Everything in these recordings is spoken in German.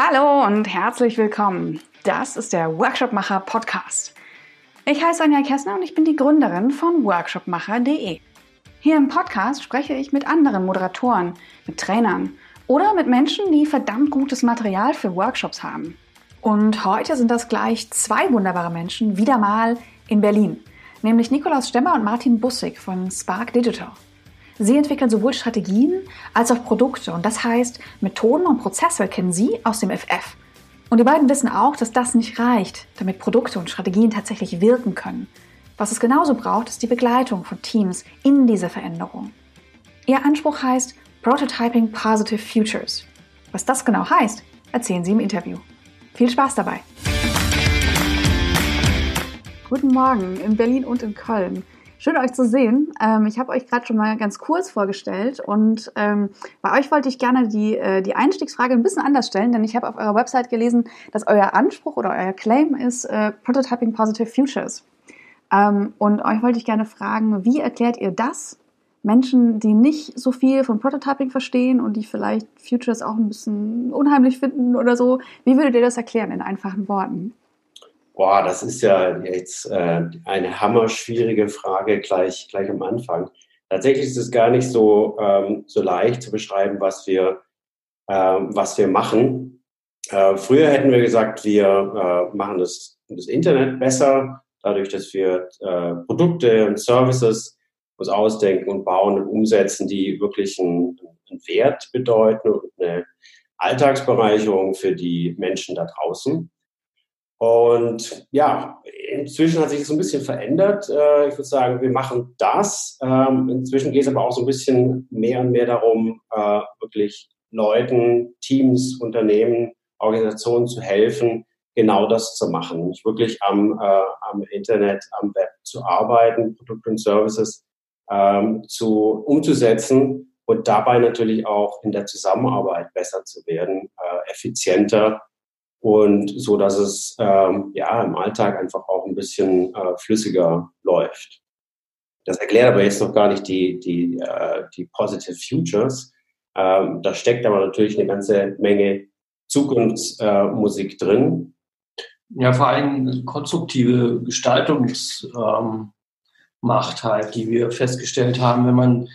Hallo und herzlich willkommen. Das ist der Workshopmacher Podcast. Ich heiße Anja Kessner und ich bin die Gründerin von workshopmacher.de. Hier im Podcast spreche ich mit anderen Moderatoren, mit Trainern oder mit Menschen, die verdammt gutes Material für Workshops haben. Und heute sind das gleich zwei wunderbare Menschen wieder mal in Berlin, nämlich Nikolaus Stemmer und Martin Bussig von Spark Digital. Sie entwickeln sowohl Strategien als auch Produkte und das heißt, Methoden und Prozesse kennen Sie aus dem FF. Und die beiden wissen auch, dass das nicht reicht, damit Produkte und Strategien tatsächlich wirken können. Was es genauso braucht, ist die Begleitung von Teams in dieser Veränderung. Ihr Anspruch heißt Prototyping Positive Futures. Was das genau heißt, erzählen Sie im Interview. Viel Spaß dabei! Guten Morgen in Berlin und in Köln. Schön euch zu sehen. Ähm, ich habe euch gerade schon mal ganz kurz vorgestellt und ähm, bei euch wollte ich gerne die, äh, die Einstiegsfrage ein bisschen anders stellen, denn ich habe auf eurer Website gelesen, dass euer Anspruch oder euer Claim ist äh, Prototyping Positive Futures. Ähm, und euch wollte ich gerne fragen, wie erklärt ihr das Menschen, die nicht so viel von Prototyping verstehen und die vielleicht Futures auch ein bisschen unheimlich finden oder so? Wie würdet ihr das erklären in einfachen Worten? Boah, das ist ja jetzt äh, eine hammerschwierige Frage gleich, gleich am Anfang. Tatsächlich ist es gar nicht so, ähm, so leicht zu beschreiben, was wir, ähm, was wir machen. Äh, früher hätten wir gesagt, wir äh, machen das, das Internet besser, dadurch, dass wir äh, Produkte und Services uns ausdenken und bauen und umsetzen, die wirklich einen, einen Wert bedeuten und eine Alltagsbereicherung für die Menschen da draußen. Und ja, inzwischen hat sich das so ein bisschen verändert. Äh, ich würde sagen, wir machen das. Ähm, inzwischen geht es aber auch so ein bisschen mehr und mehr darum, äh, wirklich Leuten, Teams, Unternehmen, Organisationen zu helfen, genau das zu machen. Nicht wirklich am, äh, am Internet, am Web zu arbeiten, Produkte und Services ähm, zu, umzusetzen und dabei natürlich auch in der Zusammenarbeit besser zu werden, effizienter und so, dass es ähm, ja im Alltag einfach auch ein bisschen äh, flüssiger läuft. Das erklärt aber jetzt noch gar nicht die, die, äh, die Positive Futures. Ähm, da steckt aber natürlich eine ganze Menge Zukunftsmusik äh, drin. Ja, vor allem konstruktive Gestaltungsmacht ähm, halt, die wir festgestellt haben, wenn man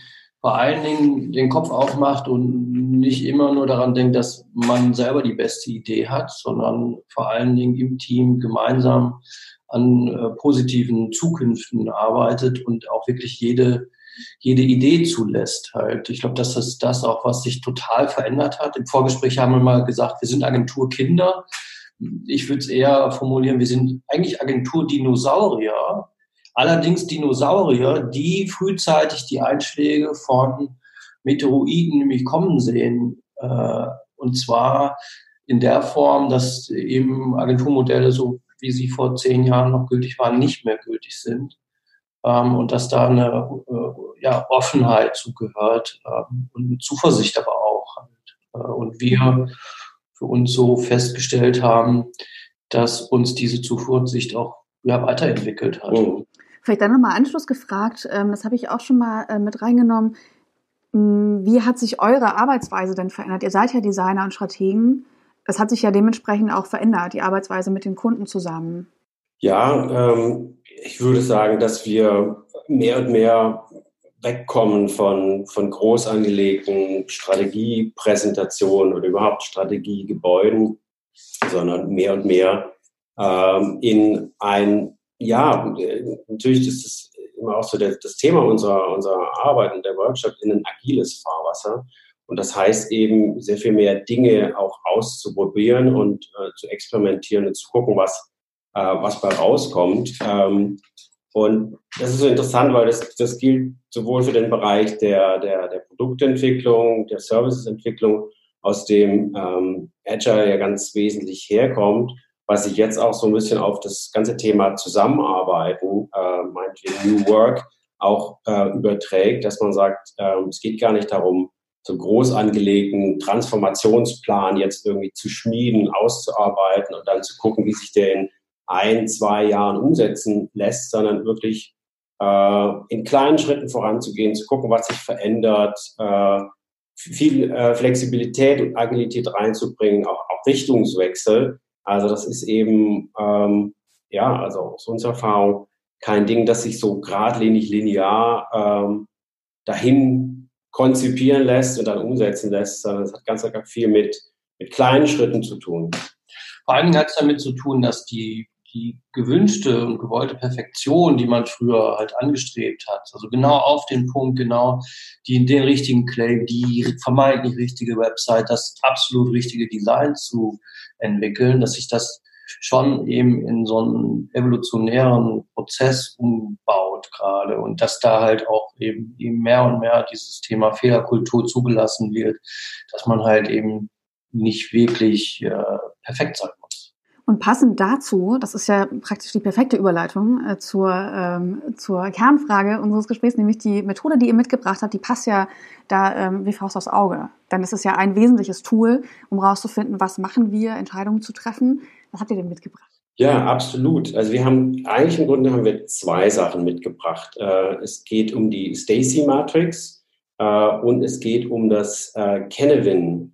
vor allen Dingen den Kopf aufmacht und nicht immer nur daran denkt, dass man selber die beste Idee hat, sondern vor allen Dingen im Team gemeinsam an äh, positiven Zukünften arbeitet und auch wirklich jede, jede Idee zulässt halt. Ich glaube, das ist das auch, was sich total verändert hat. Im Vorgespräch haben wir mal gesagt, wir sind Agentur Kinder. Ich würde es eher formulieren, wir sind eigentlich Agentur Dinosaurier, Allerdings Dinosaurier, die frühzeitig die Einschläge von Meteoroiden nämlich kommen sehen. Äh, und zwar in der Form, dass eben Agenturmodelle, so wie sie vor zehn Jahren noch gültig waren, nicht mehr gültig sind. Ähm, und dass da eine äh, ja, Offenheit zugehört ähm, und eine Zuversicht aber auch. Halt. Äh, und wir für uns so festgestellt haben, dass uns diese Zuversicht auch ja, weiterentwickelt hat. Mhm. Vielleicht dann nochmal Anschluss gefragt, ähm, das habe ich auch schon mal äh, mit reingenommen. Hm, wie hat sich eure Arbeitsweise denn verändert? Ihr seid ja Designer und Strategen. Es hat sich ja dementsprechend auch verändert, die Arbeitsweise mit den Kunden zusammen. Ja, ähm, ich würde sagen, dass wir mehr und mehr wegkommen von, von groß angelegten Strategiepräsentationen oder überhaupt Strategiegebäuden, sondern mehr und mehr ähm, in ein ja, natürlich ist es immer auch so der, das Thema unserer, unserer Arbeit und der Workshop in ein agiles Fahrwasser. Und das heißt eben, sehr viel mehr Dinge auch auszuprobieren und äh, zu experimentieren und zu gucken, was, äh, was bei rauskommt. Ähm, und das ist so interessant, weil das, das gilt sowohl für den Bereich der, der, der Produktentwicklung, der Servicesentwicklung, aus dem ähm, Agile ja ganz wesentlich herkommt, was sich jetzt auch so ein bisschen auf das ganze Thema Zusammenarbeiten, äh, meinetwegen New Work, auch äh, überträgt, dass man sagt, äh, es geht gar nicht darum, so groß angelegten Transformationsplan jetzt irgendwie zu schmieden, auszuarbeiten und dann zu gucken, wie sich der in ein, zwei Jahren umsetzen lässt, sondern wirklich äh, in kleinen Schritten voranzugehen, zu gucken, was sich verändert, äh, viel äh, Flexibilität und Agilität reinzubringen, auch, auch Richtungswechsel. Also das ist eben, ähm, ja, also aus unserer Erfahrung kein Ding, das sich so geradlinig linear ähm, dahin konzipieren lässt und dann umsetzen lässt, sondern es hat ganz viel mit, mit kleinen Schritten zu tun. Vor allen Dingen hat es damit zu tun, dass die die gewünschte und gewollte Perfektion, die man früher halt angestrebt hat, also genau auf den Punkt, genau die, den richtigen Claim, die vermeintlich richtige Website, das absolut richtige Design zu entwickeln, dass sich das schon eben in so einen evolutionären Prozess umbaut gerade und dass da halt auch eben, eben mehr und mehr dieses Thema Fehlerkultur zugelassen wird, dass man halt eben nicht wirklich äh, perfekt sein muss. Und passend dazu, das ist ja praktisch die perfekte Überleitung äh, zur, ähm, zur Kernfrage unseres Gesprächs, nämlich die Methode, die ihr mitgebracht habt, die passt ja da ähm, wie Faust aufs Auge. Denn es ist ja ein wesentliches Tool, um rauszufinden, was machen wir, Entscheidungen zu treffen. Was habt ihr denn mitgebracht? Ja, absolut. Also wir haben eigentlich im Grunde haben wir zwei Sachen mitgebracht. Äh, es geht um die Stacy Matrix äh, und es geht um das äh, Kenevin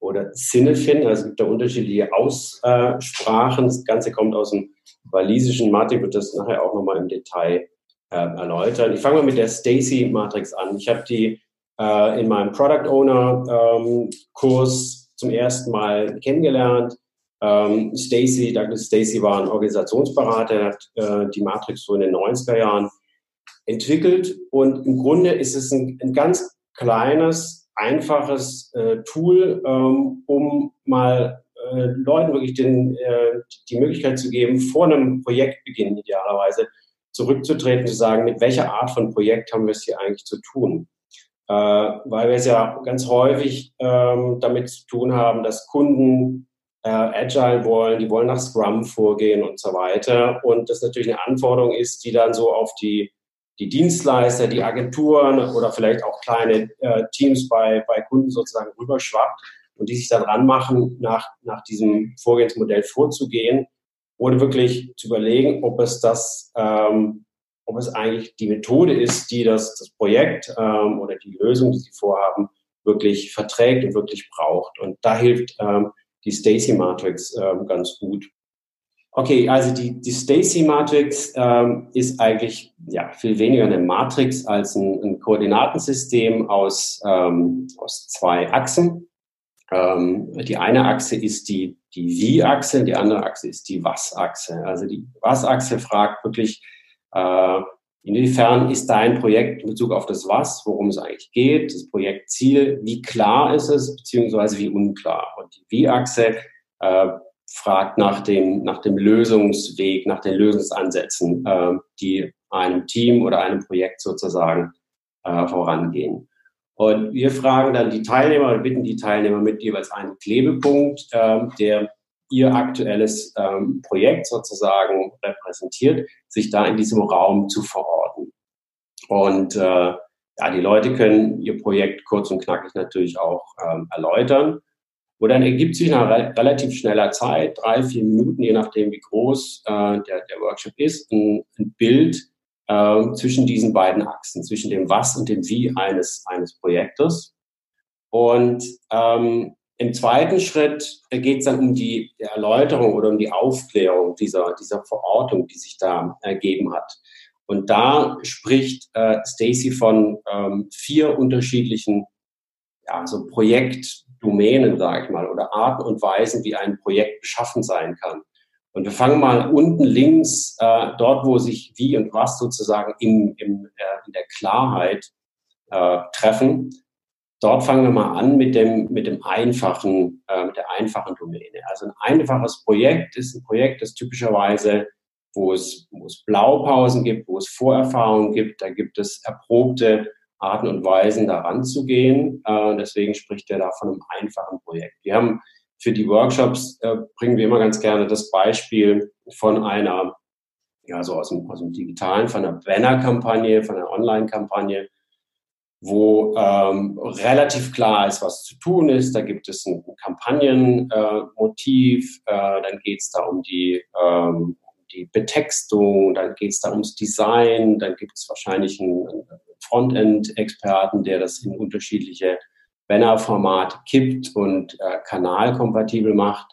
oder Cinefin. Also es gibt da unterschiedliche Aussprachen. Das Ganze kommt aus dem walisischen Matrix, wird das nachher auch nochmal im Detail äh, erläutern. Ich fange mal mit der Stacy Matrix an. Ich habe die äh, in meinem Product Owner ähm, Kurs zum ersten Mal kennengelernt. Ähm, Stacy, Douglas Stacy war ein Organisationsberater, er hat äh, die Matrix so in den 90er Jahren entwickelt und im Grunde ist es ein, ein ganz kleines einfaches äh, Tool, ähm, um mal äh, Leuten wirklich den, äh, die Möglichkeit zu geben, vor einem Projektbeginn idealerweise zurückzutreten, zu sagen, mit welcher Art von Projekt haben wir es hier eigentlich zu tun. Äh, weil wir es ja ganz häufig ähm, damit zu tun haben, dass Kunden äh, Agile wollen, die wollen nach Scrum vorgehen und so weiter. Und das natürlich eine Anforderung ist, die dann so auf die die Dienstleister, die Agenturen oder vielleicht auch kleine äh, Teams bei, bei Kunden sozusagen rüberschwappt und die sich dann ranmachen, nach, nach diesem Vorgehensmodell vorzugehen oder wirklich zu überlegen, ob es das, ähm, ob es eigentlich die Methode ist, die das, das Projekt ähm, oder die Lösung, die sie vorhaben, wirklich verträgt und wirklich braucht. Und da hilft ähm, die Stacy Matrix ähm, ganz gut. Okay, also die, die Stacy-Matrix ähm, ist eigentlich ja, viel weniger eine Matrix als ein, ein Koordinatensystem aus, ähm, aus zwei Achsen. Ähm, die eine Achse ist die, die Wie-Achse, die andere Achse ist die Was-Achse. Also die Was-Achse fragt wirklich, äh, inwiefern ist dein Projekt in Bezug auf das Was, worum es eigentlich geht, das Projektziel, wie klar ist es, beziehungsweise wie unklar. Und die Wie-Achse äh, fragt nach dem, nach dem Lösungsweg, nach den Lösungsansätzen, äh, die einem Team oder einem Projekt sozusagen äh, vorangehen. Und wir fragen dann die Teilnehmer und bitten die Teilnehmer mit jeweils einen Klebepunkt, äh, der ihr aktuelles ähm, Projekt sozusagen repräsentiert, sich da in diesem Raum zu verorten. Und äh, ja, die Leute können ihr Projekt kurz und knackig natürlich auch ähm, erläutern. Und dann ergibt sich nach relativ schneller Zeit, drei, vier Minuten, je nachdem, wie groß äh, der, der Workshop ist, ein, ein Bild äh, zwischen diesen beiden Achsen, zwischen dem Was und dem Wie eines, eines Projektes. Und ähm, im zweiten Schritt geht es dann um die Erläuterung oder um die Aufklärung dieser, dieser Verortung, die sich da ergeben hat. Und da spricht äh, Stacy von ähm, vier unterschiedlichen ja, so Projekt, Domänen, sage ich mal, oder Arten und Weisen, wie ein Projekt beschaffen sein kann. Und wir fangen mal unten links, äh, dort, wo sich wie und was sozusagen in, in, äh, in der Klarheit äh, treffen. Dort fangen wir mal an mit dem, mit dem einfachen, äh, mit der einfachen Domäne. Also ein einfaches Projekt ist ein Projekt, das typischerweise, wo es, wo es Blaupausen gibt, wo es Vorerfahrungen gibt, da gibt es erprobte Arten und Weisen daran zu gehen. Äh, deswegen spricht er da von einem einfachen Projekt. Wir haben für die Workshops äh, bringen wir immer ganz gerne das Beispiel von einer, ja, so aus dem, aus dem Digitalen, von einer Banner-Kampagne, von einer Online-Kampagne, wo ähm, relativ klar ist, was zu tun ist. Da gibt es ein Kampagnenmotiv, äh, äh, dann geht es da um die, ähm, die Betextung, dann geht es da ums Design, dann gibt es wahrscheinlich ein, ein Frontend-Experten, der das in unterschiedliche Banner-Formate kippt und äh, kanalkompatibel macht.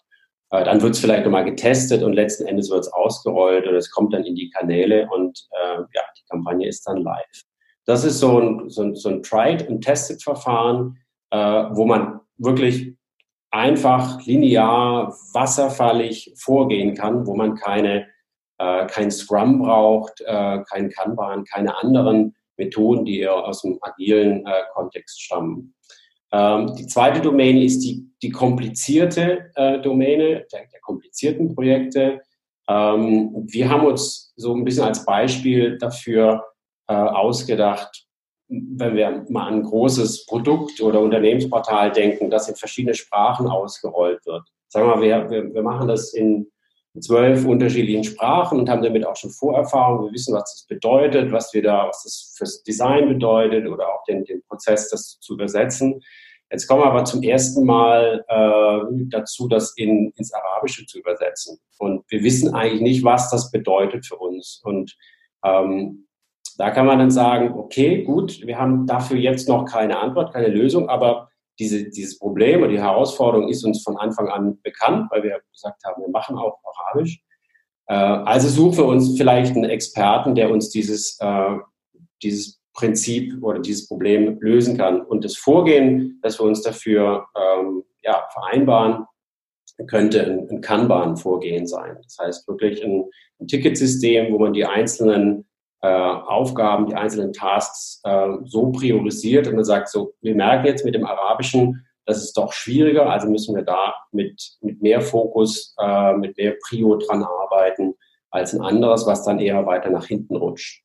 Äh, dann wird es vielleicht nochmal getestet und letzten Endes wird es ausgerollt und es kommt dann in die Kanäle und äh, ja, die Kampagne ist dann live. Das ist so ein, so ein, so ein Tried- und Tested-Verfahren, äh, wo man wirklich einfach linear, wasserfallig vorgehen kann, wo man keine, äh, kein Scrum braucht, äh, kein Kanban, keine anderen Methoden, die eher aus dem agilen äh, Kontext stammen. Ähm, die zweite Domäne ist die, die komplizierte äh, Domäne der, der, komplizierten Projekte. Ähm, wir haben uns so ein bisschen als Beispiel dafür äh, ausgedacht, wenn wir mal an ein großes Produkt oder Unternehmensportal denken, das in verschiedene Sprachen ausgerollt wird. Sagen wir, wir, wir, wir machen das in zwölf unterschiedlichen Sprachen und haben damit auch schon Vorerfahrung. Wir wissen, was das bedeutet, was wir da, was das fürs Design bedeutet oder auch den, den Prozess, das zu übersetzen. Jetzt kommen wir aber zum ersten Mal äh, dazu, das in, ins Arabische zu übersetzen. Und wir wissen eigentlich nicht, was das bedeutet für uns. Und ähm, da kann man dann sagen, okay, gut, wir haben dafür jetzt noch keine Antwort, keine Lösung, aber diese, dieses Problem oder die Herausforderung ist uns von Anfang an bekannt, weil wir gesagt haben, wir machen auch Arabisch. Äh, also suchen wir uns vielleicht einen Experten, der uns dieses, äh, dieses Prinzip oder dieses Problem lösen kann. Und das Vorgehen, dass wir uns dafür ähm, ja, vereinbaren, könnte ein, ein Kanban-Vorgehen sein. Das heißt wirklich ein, ein Ticketsystem, wo man die einzelnen äh, Aufgaben, die einzelnen Tasks äh, so priorisiert und man sagt so, wir merken jetzt mit dem Arabischen, das ist doch schwieriger, also müssen wir da mit, mit mehr Fokus, äh, mit mehr Prio dran arbeiten als ein anderes, was dann eher weiter nach hinten rutscht.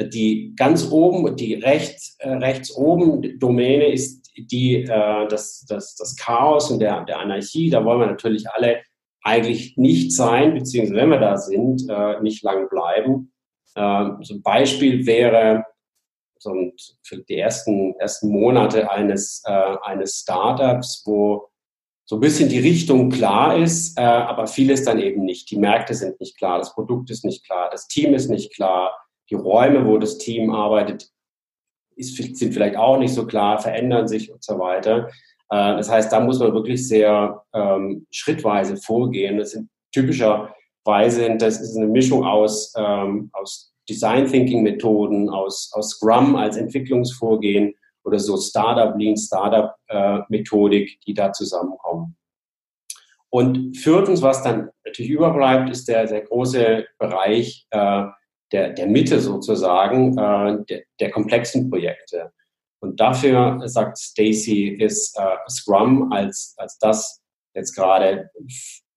Die ganz oben, die rechts, äh, rechts oben Domäne ist die, äh, das, das, das Chaos und der, der Anarchie. Da wollen wir natürlich alle eigentlich nicht sein, beziehungsweise wenn wir da sind, äh, nicht lang bleiben. Ähm, so ein Beispiel wäre so für die ersten, ersten Monate eines, äh, eines Startups, wo so ein bisschen die Richtung klar ist, äh, aber vieles dann eben nicht. Die Märkte sind nicht klar, das Produkt ist nicht klar, das Team ist nicht klar, die Räume, wo das Team arbeitet, ist, sind vielleicht auch nicht so klar, verändern sich und so weiter. Äh, das heißt, da muss man wirklich sehr ähm, schrittweise vorgehen. Das sind typischer Weise, das ist eine Mischung aus, ähm, aus Design Thinking Methoden, aus, aus Scrum als Entwicklungsvorgehen oder so Startup, Lean Startup äh, Methodik, die da zusammenkommen. Und viertens, was dann natürlich überbleibt, ist der, der große Bereich äh, der, der Mitte sozusagen, äh, der, der komplexen Projekte. Und dafür sagt Stacy, ist äh, Scrum als, als das jetzt gerade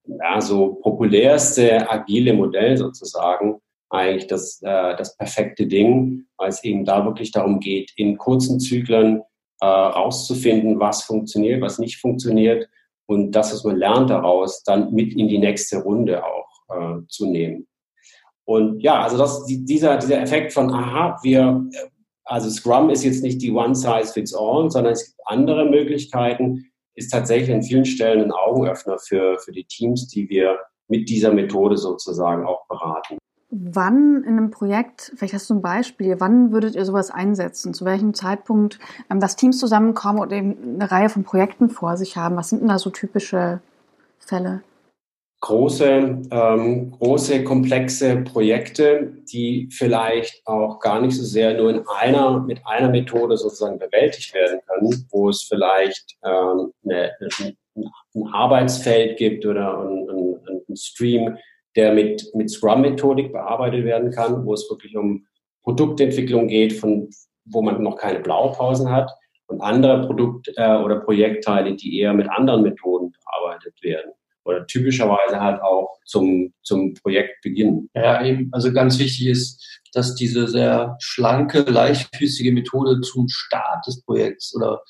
ja, so populärste agile Modell sozusagen eigentlich das, äh, das perfekte Ding, weil es eben da wirklich darum geht, in kurzen Zyklen äh, rauszufinden, was funktioniert, was nicht funktioniert und das, was man lernt daraus, dann mit in die nächste Runde auch äh, zu nehmen. Und ja, also das, dieser, dieser Effekt von, aha, wir, also Scrum ist jetzt nicht die One Size Fits All, sondern es gibt andere Möglichkeiten, ist tatsächlich an vielen Stellen ein Augenöffner für, für die Teams, die wir mit dieser Methode sozusagen auch beraten. Wann in einem Projekt, vielleicht hast du ein Beispiel, wann würdet ihr sowas einsetzen? Zu welchem Zeitpunkt, ähm, dass Teams zusammenkommen und eben eine Reihe von Projekten vor sich haben? Was sind denn da so typische Fälle? Große, ähm, große, komplexe Projekte, die vielleicht auch gar nicht so sehr nur in einer, mit einer Methode sozusagen bewältigt werden können, wo es vielleicht ähm, eine, ein Arbeitsfeld gibt oder ein, ein, ein Stream, der mit, mit Scrum-Methodik bearbeitet werden kann, wo es wirklich um Produktentwicklung geht, von, wo man noch keine Blaupausen hat und andere Produkt- äh, oder Projektteile, die eher mit anderen Methoden bearbeitet werden oder typischerweise halt auch zum, zum Projektbeginn. Ja, eben. Also ganz wichtig ist, dass diese sehr schlanke, leichtfüßige Methode zum Start des Projekts oder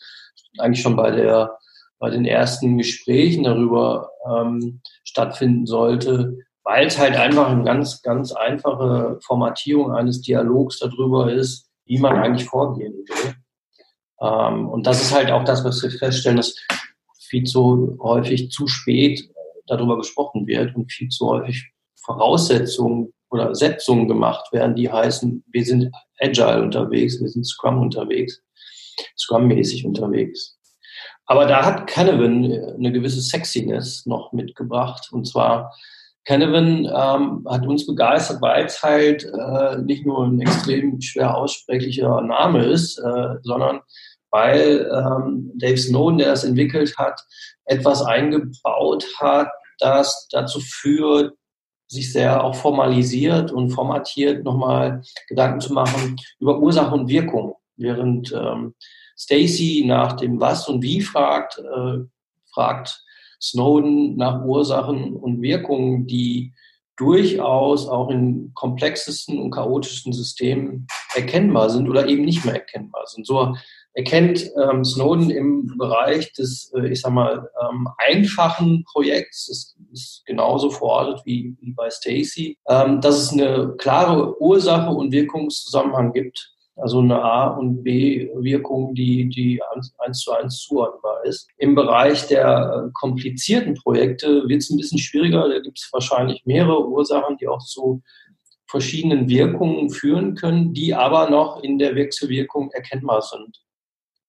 eigentlich schon bei der bei den ersten Gesprächen darüber ähm, stattfinden sollte, weil es halt einfach eine ganz, ganz einfache Formatierung eines Dialogs darüber ist, wie man eigentlich vorgehen will. Ähm, und das ist halt auch das, was wir feststellen, dass viel zu häufig zu spät darüber gesprochen wird und viel zu häufig Voraussetzungen oder Setzungen gemacht werden, die heißen, wir sind agile unterwegs, wir sind Scrum unterwegs, Scrum-mäßig unterwegs. Aber da hat Canavan eine gewisse Sexiness noch mitgebracht. Und zwar, Canavan ähm, hat uns begeistert, weil es halt äh, nicht nur ein extrem schwer aussprechlicher Name ist, äh, sondern weil ähm, Dave Snowden, der das entwickelt hat, etwas eingebaut hat, das dazu führt, sich sehr auch formalisiert und formatiert nochmal Gedanken zu machen über Ursache und Wirkung. Während ähm, Stacy nach dem Was und Wie fragt, äh, fragt Snowden nach Ursachen und Wirkungen, die durchaus auch in komplexesten und chaotischen Systemen erkennbar sind oder eben nicht mehr erkennbar sind. So erkennt ähm, Snowden im Bereich des, äh, ich sag mal, ähm, einfachen Projekts, das ist genauso verortet wie, wie bei Stacy, ähm, dass es eine klare Ursache und Wirkungszusammenhang gibt. Also eine A- und B-Wirkung, die, die eins zu eins zuordnbar ist. Im Bereich der äh, komplizierten Projekte wird es ein bisschen schwieriger. Da gibt es wahrscheinlich mehrere Ursachen, die auch zu verschiedenen Wirkungen führen können, die aber noch in der Wechselwirkung erkennbar sind.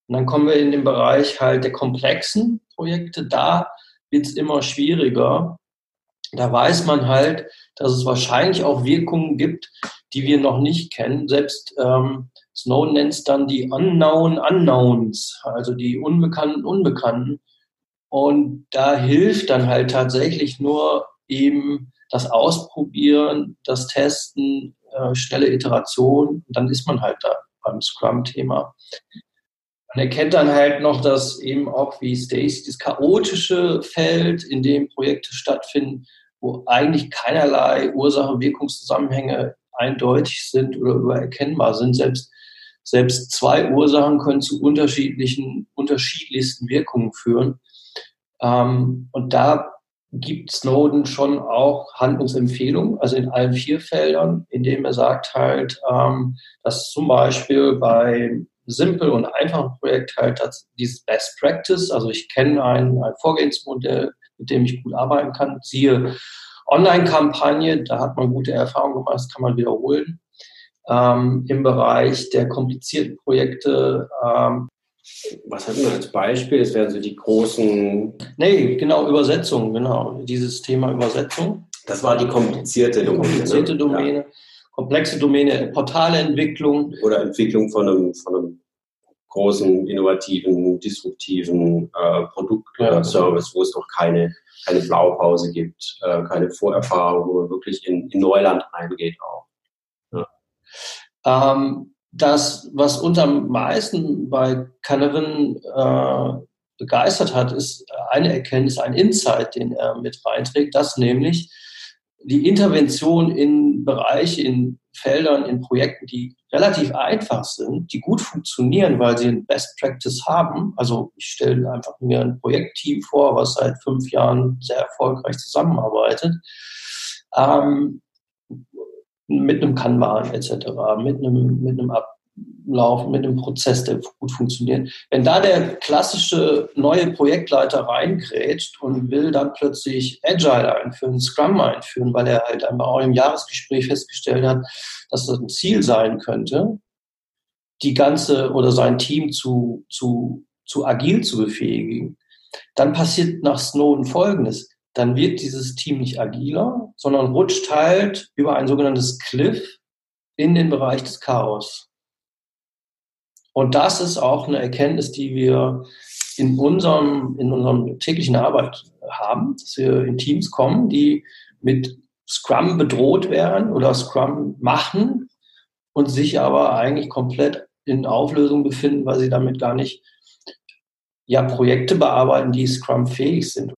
Und dann kommen wir in den Bereich halt der komplexen Projekte. Da wird es immer schwieriger. Da weiß man halt, dass es wahrscheinlich auch Wirkungen gibt, die wir noch nicht kennen. Selbst ähm, Snowden nennt es dann die Unknown Unknowns, also die unbekannten Unbekannten. Und da hilft dann halt tatsächlich nur eben das Ausprobieren, das Testen, äh, schnelle Iteration. Dann ist man halt da beim Scrum-Thema. Man erkennt dann halt noch, dass eben auch wie Stacy das chaotische Feld, in dem Projekte stattfinden, wo eigentlich keinerlei Ursache-Wirkungszusammenhänge eindeutig sind oder übererkennbar sind. Selbst, selbst zwei Ursachen können zu unterschiedlichen, unterschiedlichsten Wirkungen führen. Ähm, und da gibt Snowden schon auch Handlungsempfehlungen, also in allen vier Feldern, indem er sagt halt, ähm, dass zum Beispiel bei simpel und einfachen Projekt halt dieses Best Practice. Also ich kenne ein, ein Vorgehensmodell, mit dem ich gut arbeiten kann. Siehe Online-Kampagne, da hat man gute Erfahrungen gemacht, das kann man wiederholen. Ähm, Im Bereich der komplizierten Projekte. Ähm, Was hatten wir als Beispiel? Das wären so die großen. Nee, genau, Übersetzung, genau. Dieses Thema Übersetzung. Das war die komplizierte Domäne. Ne? Komplizierte Domäne. Ja komplexe Domäne, Portalentwicklung. Oder Entwicklung von einem, von einem großen, innovativen, disruptiven äh, Produkt oder ja. Service, wo es noch keine, keine Blaupause gibt, äh, keine Vorerfahrung, wo man wirklich in, in Neuland reingeht auch. Ja. Ähm, das, was uns am meisten bei Canavan äh, begeistert hat, ist eine Erkenntnis, ein Insight, den er mit reinträgt, dass nämlich die Intervention in Bereiche, in Feldern, in Projekten, die relativ einfach sind, die gut funktionieren, weil sie ein Best Practice haben. Also ich stelle einfach mir ein Projektteam vor, was seit fünf Jahren sehr erfolgreich zusammenarbeitet. Ähm, mit einem Kanban etc., mit einem, mit einem laufen mit einem Prozess, der gut funktioniert. Wenn da der klassische neue Projektleiter reingrätscht und will dann plötzlich Agile einführen, Scrum einführen, weil er halt einmal auch im Jahresgespräch festgestellt hat, dass das ein Ziel sein könnte, die ganze oder sein Team zu, zu, zu agil zu befähigen, dann passiert nach Snowden Folgendes. Dann wird dieses Team nicht agiler, sondern rutscht halt über ein sogenanntes Cliff in den Bereich des Chaos. Und das ist auch eine Erkenntnis, die wir in unserem, in unserem täglichen Arbeit haben, dass wir in Teams kommen, die mit Scrum bedroht werden oder Scrum machen und sich aber eigentlich komplett in Auflösung befinden, weil sie damit gar nicht ja, Projekte bearbeiten, die Scrum fähig sind.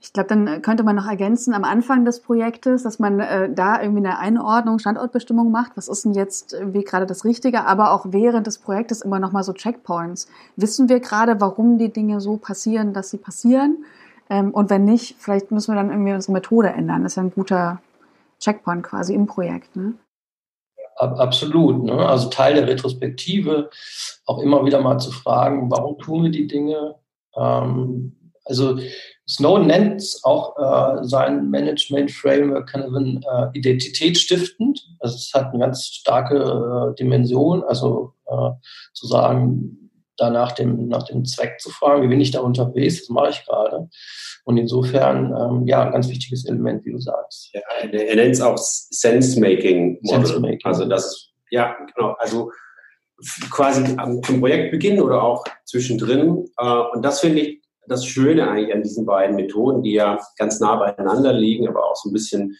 Ich glaube, dann äh, könnte man noch ergänzen am Anfang des Projektes, dass man äh, da irgendwie eine Einordnung, Standortbestimmung macht. Was ist denn jetzt wie gerade das Richtige? Aber auch während des Projektes immer noch mal so Checkpoints. Wissen wir gerade, warum die Dinge so passieren, dass sie passieren? Ähm, und wenn nicht, vielleicht müssen wir dann irgendwie unsere Methode ändern. Das ist ja ein guter Checkpoint quasi im Projekt. Ne? Absolut. Ne? Also Teil der Retrospektive, auch immer wieder mal zu fragen, warum tun wir die Dinge? Ähm, Also Snowden nennt auch äh, sein Management Framework kind of ein, äh, identitätsstiftend. Also es hat eine ganz starke äh, Dimension, also äh, zu sagen, da nach dem, nach dem Zweck zu fragen, wie bin ich da unterwegs, das mache ich gerade. Und insofern, ähm, ja, ein ganz wichtiges Element, wie du sagst. Ja, er nennt es auch Sense-Making Model. Sense -making. Also das ist, ja, genau, also quasi am, am Projektbeginn oder auch zwischendrin. Äh, und das finde ich das Schöne eigentlich an diesen beiden Methoden, die ja ganz nah beieinander liegen, aber auch so ein bisschen,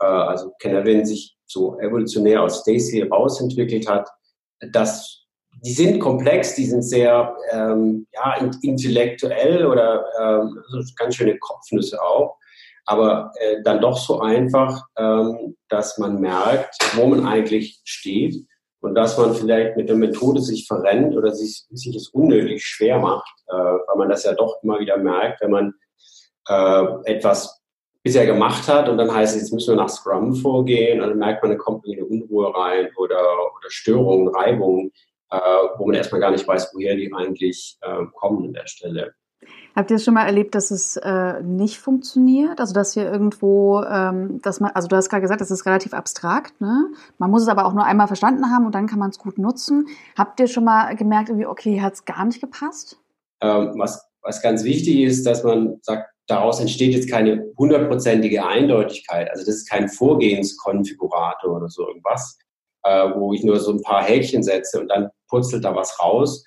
äh, also Kennerwin sich so evolutionär aus Stacy rausentwickelt hat, dass die sind komplex, die sind sehr ähm, ja, intellektuell oder ähm, ganz schöne Kopfnüsse auch, aber äh, dann doch so einfach, ähm, dass man merkt, wo man eigentlich steht und dass man vielleicht mit der Methode sich verrennt oder sich, sich es unnötig schwer macht, äh, weil man das ja doch immer wieder merkt, wenn man äh, etwas bisher gemacht hat und dann heißt es, jetzt müssen wir nach Scrum vorgehen und dann merkt man, da kommt eine Unruhe rein oder, oder Störungen, Reibungen, äh, wo man erstmal gar nicht weiß, woher die eigentlich äh, kommen an der Stelle. Habt ihr schon mal erlebt, dass es äh, nicht funktioniert? Also dass hier irgendwo, ähm, dass man, also du hast gerade gesagt, das ist relativ abstrakt, ne? Man muss es aber auch nur einmal verstanden haben und dann kann man es gut nutzen. Habt ihr schon mal gemerkt, irgendwie, okay, hat es gar nicht gepasst? Ähm, was, was ganz wichtig ist, dass man sagt, daraus entsteht jetzt keine hundertprozentige Eindeutigkeit. Also das ist kein Vorgehenskonfigurator oder so irgendwas, äh, wo ich nur so ein paar Häkchen setze und dann purzelt da was raus,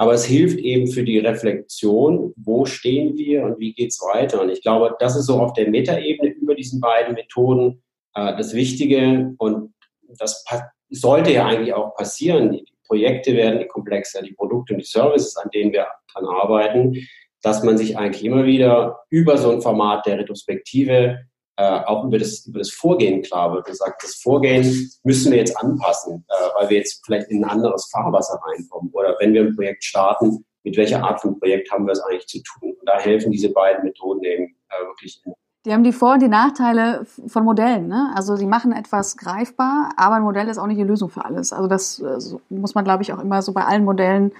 aber es hilft eben für die Reflexion, wo stehen wir und wie geht es weiter. Und ich glaube, das ist so auf der Metaebene über diesen beiden Methoden äh, das Wichtige. Und das sollte ja eigentlich auch passieren. Die Projekte werden komplexer, die Produkte und die Services, an denen wir dran arbeiten, dass man sich eigentlich immer wieder über so ein Format der Retrospektive auch über das, über das Vorgehen klar wird und sagt, das Vorgehen müssen wir jetzt anpassen, äh, weil wir jetzt vielleicht in ein anderes Fahrwasser reinkommen. Oder wenn wir ein Projekt starten, mit welcher Art von Projekt haben wir es eigentlich zu tun? Und da helfen diese beiden Methoden eben äh, wirklich. Die haben die Vor- und die Nachteile von Modellen. Ne? Also sie machen etwas greifbar, aber ein Modell ist auch nicht die Lösung für alles. Also das also muss man, glaube ich, auch immer so bei allen Modellen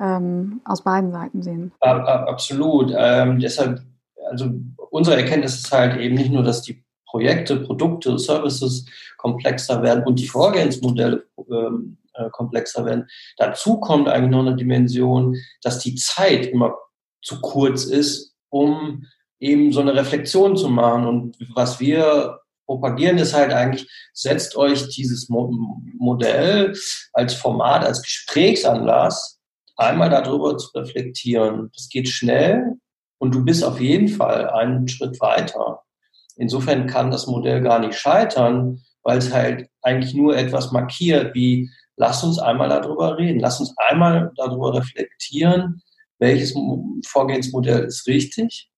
ähm, aus beiden Seiten sehen. Absolut. Ähm, deshalb also unsere Erkenntnis ist halt eben nicht nur, dass die Projekte, Produkte, Services komplexer werden und die Vorgehensmodelle ähm, äh, komplexer werden. Dazu kommt eigentlich noch eine Dimension, dass die Zeit immer zu kurz ist, um eben so eine Reflexion zu machen. Und was wir propagieren, ist halt eigentlich, setzt euch dieses Mo Modell als Format, als Gesprächsanlass, einmal darüber zu reflektieren. Das geht schnell, und du bist auf jeden Fall einen Schritt weiter. Insofern kann das Modell gar nicht scheitern, weil es halt eigentlich nur etwas markiert, wie lass uns einmal darüber reden, lass uns einmal darüber reflektieren, welches Vorgehensmodell ist richtig.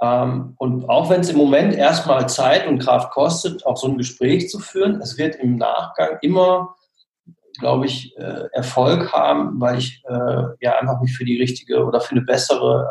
Ähm, und auch wenn es im Moment erstmal Zeit und Kraft kostet, auch so ein Gespräch zu führen, es wird im Nachgang immer, glaube ich, äh, Erfolg haben, weil ich äh, ja einfach mich für die richtige oder für eine bessere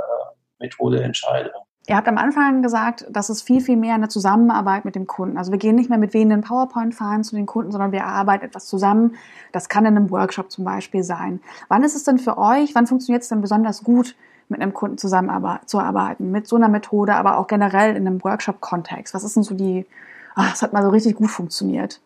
Methode entscheide. Ihr habt am Anfang gesagt, dass es viel, viel mehr eine Zusammenarbeit mit dem Kunden. Also wir gehen nicht mehr mit wehenden PowerPoint fahren zu den Kunden, sondern wir erarbeiten etwas zusammen. Das kann in einem Workshop zum Beispiel sein. Wann ist es denn für euch, wann funktioniert es denn besonders gut, mit einem Kunden zusammenzuarbeiten, mit so einer Methode, aber auch generell in einem Workshop-Kontext? Was ist denn so die, ach, es hat mal so richtig gut funktioniert?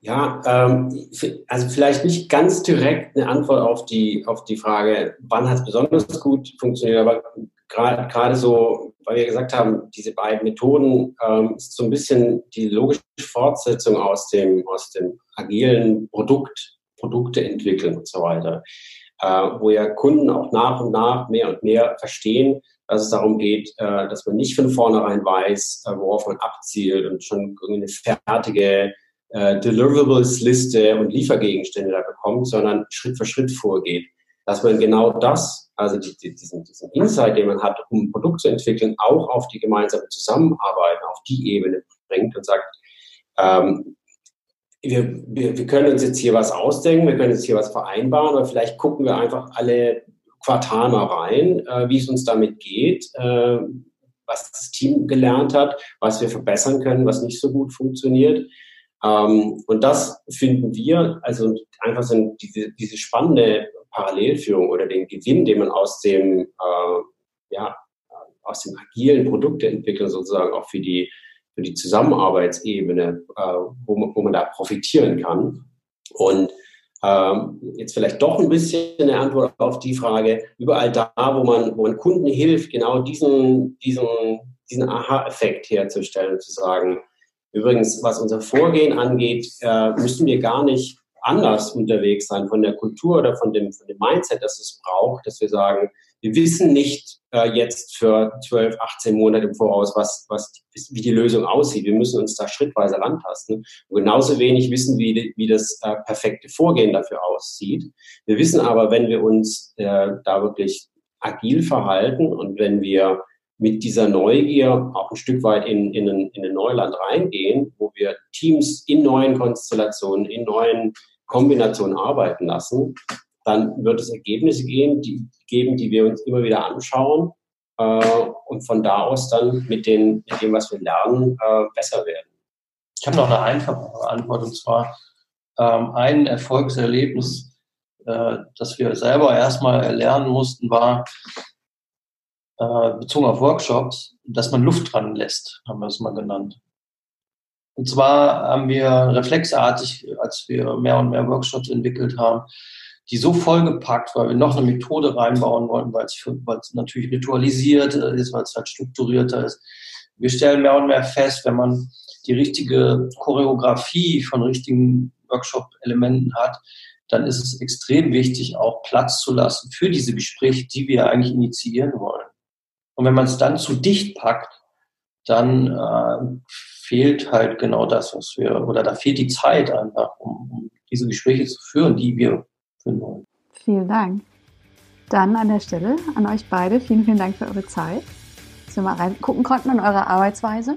Ja, ähm, also vielleicht nicht ganz direkt eine Antwort auf die, auf die Frage, wann hat es besonders gut funktioniert, aber gerade so, weil wir gesagt haben, diese beiden Methoden ähm, ist so ein bisschen die logische Fortsetzung aus dem, aus dem agilen Produkt, Produkte entwickeln und so weiter, äh, wo ja Kunden auch nach und nach mehr und mehr verstehen, dass es darum geht, äh, dass man nicht von vornherein weiß, äh, worauf man abzielt und schon eine fertige äh, Deliverables-Liste und Liefergegenstände da bekommt, sondern Schritt für Schritt vorgeht. Dass man genau das also die, die, diesen, diesen Insight, den man hat, um ein Produkt zu entwickeln, auch auf die gemeinsame Zusammenarbeit, auf die Ebene bringt und sagt, ähm, wir, wir, wir können uns jetzt hier was ausdenken, wir können jetzt hier was vereinbaren, aber vielleicht gucken wir einfach alle Quartal rein, äh, wie es uns damit geht, äh, was das Team gelernt hat, was wir verbessern können, was nicht so gut funktioniert. Ähm, und das finden wir, also einfach so diese, diese spannende Parallelführung oder den Gewinn, den man aus dem äh, ja, aus dem agilen Produkteentwicklung sozusagen auch für die, für die Zusammenarbeitsebene, äh, wo, man, wo man da profitieren kann. Und ähm, jetzt vielleicht doch ein bisschen eine Antwort auf die Frage, überall da, wo man, wo man Kunden hilft, genau diesen, diesen, diesen Aha-Effekt herzustellen, zu sagen, übrigens, was unser Vorgehen angeht, äh, müssen wir gar nicht anders unterwegs sein von der Kultur oder von dem, von dem Mindset, das es braucht, dass wir sagen, wir wissen nicht äh, jetzt für 12, 18 Monate im Voraus, was, was, wie die Lösung aussieht. Wir müssen uns da schrittweise rantasten. Und genauso wenig wissen, wie, wie das äh, perfekte Vorgehen dafür aussieht. Wir wissen aber, wenn wir uns äh, da wirklich agil verhalten und wenn wir mit dieser Neugier auch ein Stück weit in, in, ein, in ein Neuland reingehen, wo wir Teams in neuen Konstellationen, in neuen Kombinationen arbeiten lassen, dann wird es Ergebnisse geben, die, geben, die wir uns immer wieder anschauen äh, und von da aus dann mit, den, mit dem, was wir lernen, äh, besser werden. Ich habe noch eine einfache Antwort und zwar ähm, ein Erfolgserlebnis, äh, das wir selber erstmal erlernen mussten, war äh, bezogen auf Workshops, dass man Luft dran lässt, haben wir es mal genannt. Und zwar haben wir reflexartig, als wir mehr und mehr Workshops entwickelt haben, die so vollgepackt, weil wir noch eine Methode reinbauen wollten, weil es, natürlich ritualisiert ist, weil es halt strukturierter ist. Wir stellen mehr und mehr fest, wenn man die richtige Choreografie von richtigen Workshop-Elementen hat, dann ist es extrem wichtig, auch Platz zu lassen für diese Gespräche, die wir eigentlich initiieren wollen. Und wenn man es dann zu dicht packt, dann äh, fehlt halt genau das, was wir, oder da fehlt die Zeit einfach, um, um diese Gespräche zu führen, die wir führen wollen. Vielen Dank. Dann an der Stelle an euch beide vielen, vielen Dank für eure Zeit, dass wir mal reingucken konnten in eure Arbeitsweise.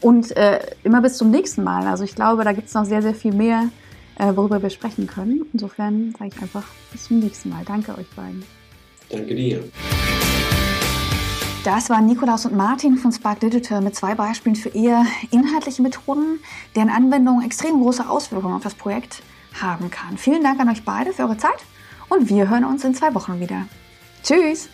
Und äh, immer bis zum nächsten Mal. Also ich glaube, da gibt es noch sehr, sehr viel mehr, äh, worüber wir sprechen können. Insofern sage ich einfach bis zum nächsten Mal. Danke euch beiden. Danke dir. Das waren Nikolaus und Martin von Spark Digital mit zwei Beispielen für eher inhaltliche Methoden, deren Anwendung extrem große Auswirkungen auf das Projekt haben kann. Vielen Dank an euch beide für eure Zeit und wir hören uns in zwei Wochen wieder. Tschüss!